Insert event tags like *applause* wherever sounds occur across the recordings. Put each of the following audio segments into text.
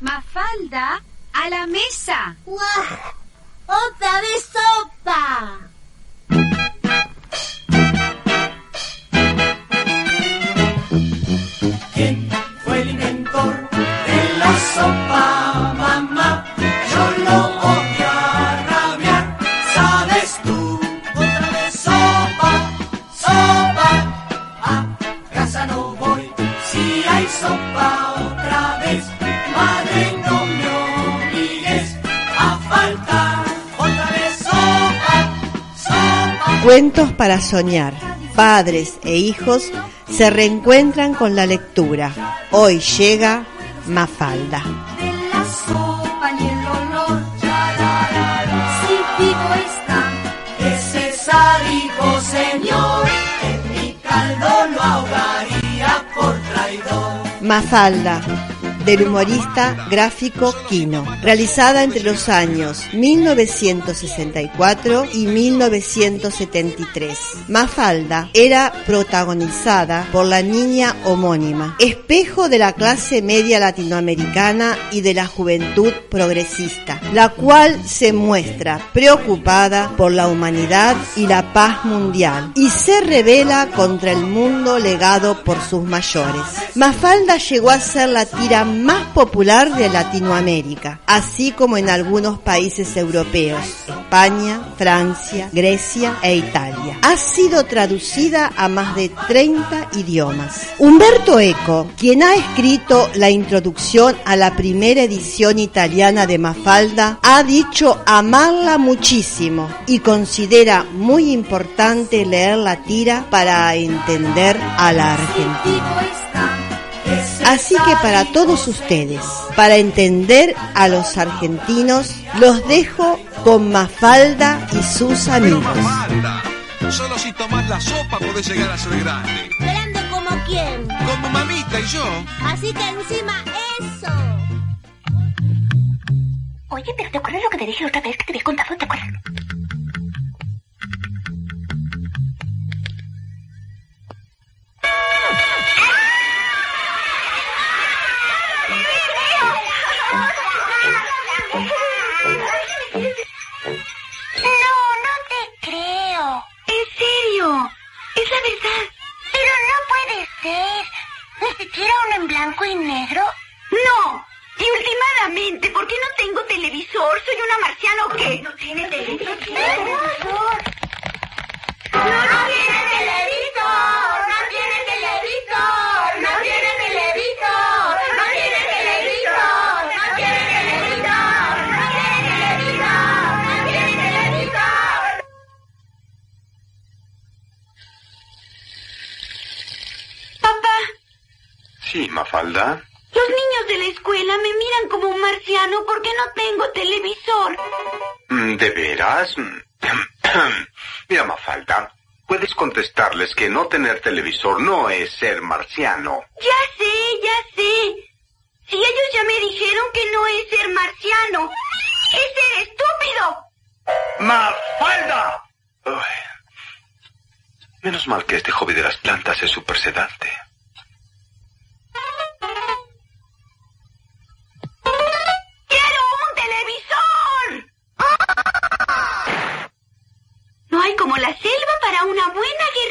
Mafalda, a la mesa. ¡Otra vez sopa! Cuentos para soñar. Padres e hijos se reencuentran con la lectura. Hoy llega Mafalda. Mafalda, del humorista gráfico Quino, realizada entre los años 1964 y 1973. Mafalda era protagonizada por la niña homónima, espejo de la clase media latinoamericana y de la juventud progresista, la cual se muestra preocupada por la humanidad y la paz mundial y se revela contra el mundo legado por sus mayores. Mafalda llegó a ser la tira más popular de Latinoamérica, así como en algunos países europeos, España, Francia, Grecia e Italia. Ha sido traducida a más de 30 idiomas. Humberto Eco, quien ha escrito la introducción a la primera edición italiana de Mafalda, ha dicho amarla muchísimo y considera muy importante leer la tira para entender a la Argentina. Así que para todos ustedes, para entender a los argentinos, los dejo con Mafalda y sus amigos. Mafalda. Solo si tomás la sopa podés llegar a ser grande. ¿Grande como quién? Como mamita y yo. Así que encima eso. Oye, pero ¿te acuerdas lo que te dije otra vez que te había contado? ¿Te acuerdas? Siquiera uno en blanco y negro? No. Y últimamente, ¿por qué no tengo televisor? ¿Soy una marciana o qué? ¿No tiene televisor? Sí, Mafalda. los niños de la escuela me miran como un marciano porque no tengo televisor. Mm, ¿De veras? *clears throat* Mira, Mafalda, puedes contestarles que no tener televisor no es ser marciano. Ya sé, ya sé. Si ellos ya me dijeron que no es ser marciano, es ser estúpido. ¡Mafalda! Uy. Menos mal que este hobby de las plantas es súper sedante. Una buena guerrilla.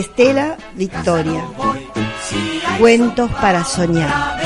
Estela Victoria. Cuentos para soñar.